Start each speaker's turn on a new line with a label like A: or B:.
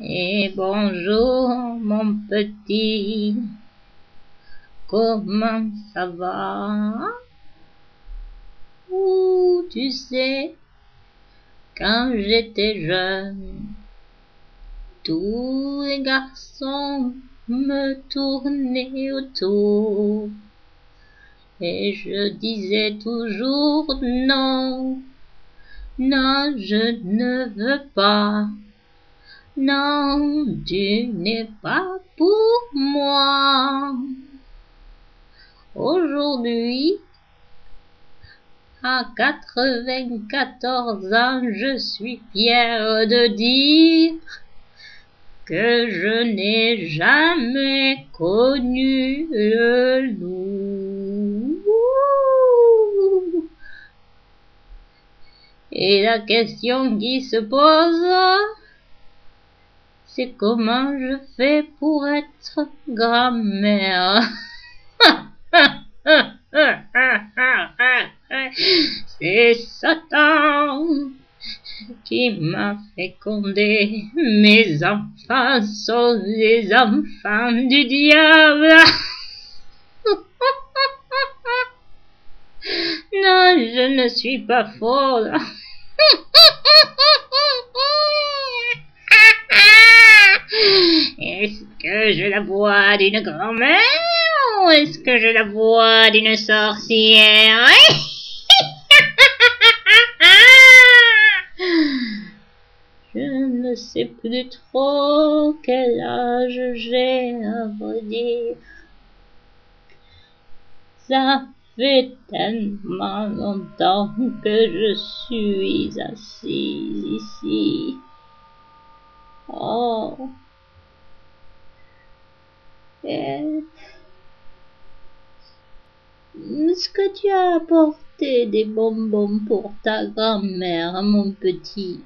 A: Et bonjour mon petit, comment ça va? Ouh, tu sais, quand j'étais jeune, tous les garçons me tournaient autour. Et je disais toujours non, non, je ne veux pas. Non, tu n'es pas pour moi. Aujourd'hui, à quatre-vingt-quatorze ans, je suis fier de dire que je n'ai jamais connu le loup. Et la question qui se pose, c'est comment je fais pour être grand-mère. c'est Satan qui m'a fécondé. Mes enfants sont les enfants du diable. non, je ne suis pas folle. Est-ce que je la vois d'une grand-mère ou est-ce que je la vois d'une sorcière? Je ne sais plus trop quel âge j'ai à vous dire. Ça fait tellement longtemps que je suis assise ici. Est-ce que tu as apporté des bonbons pour ta grand-mère, mon petit?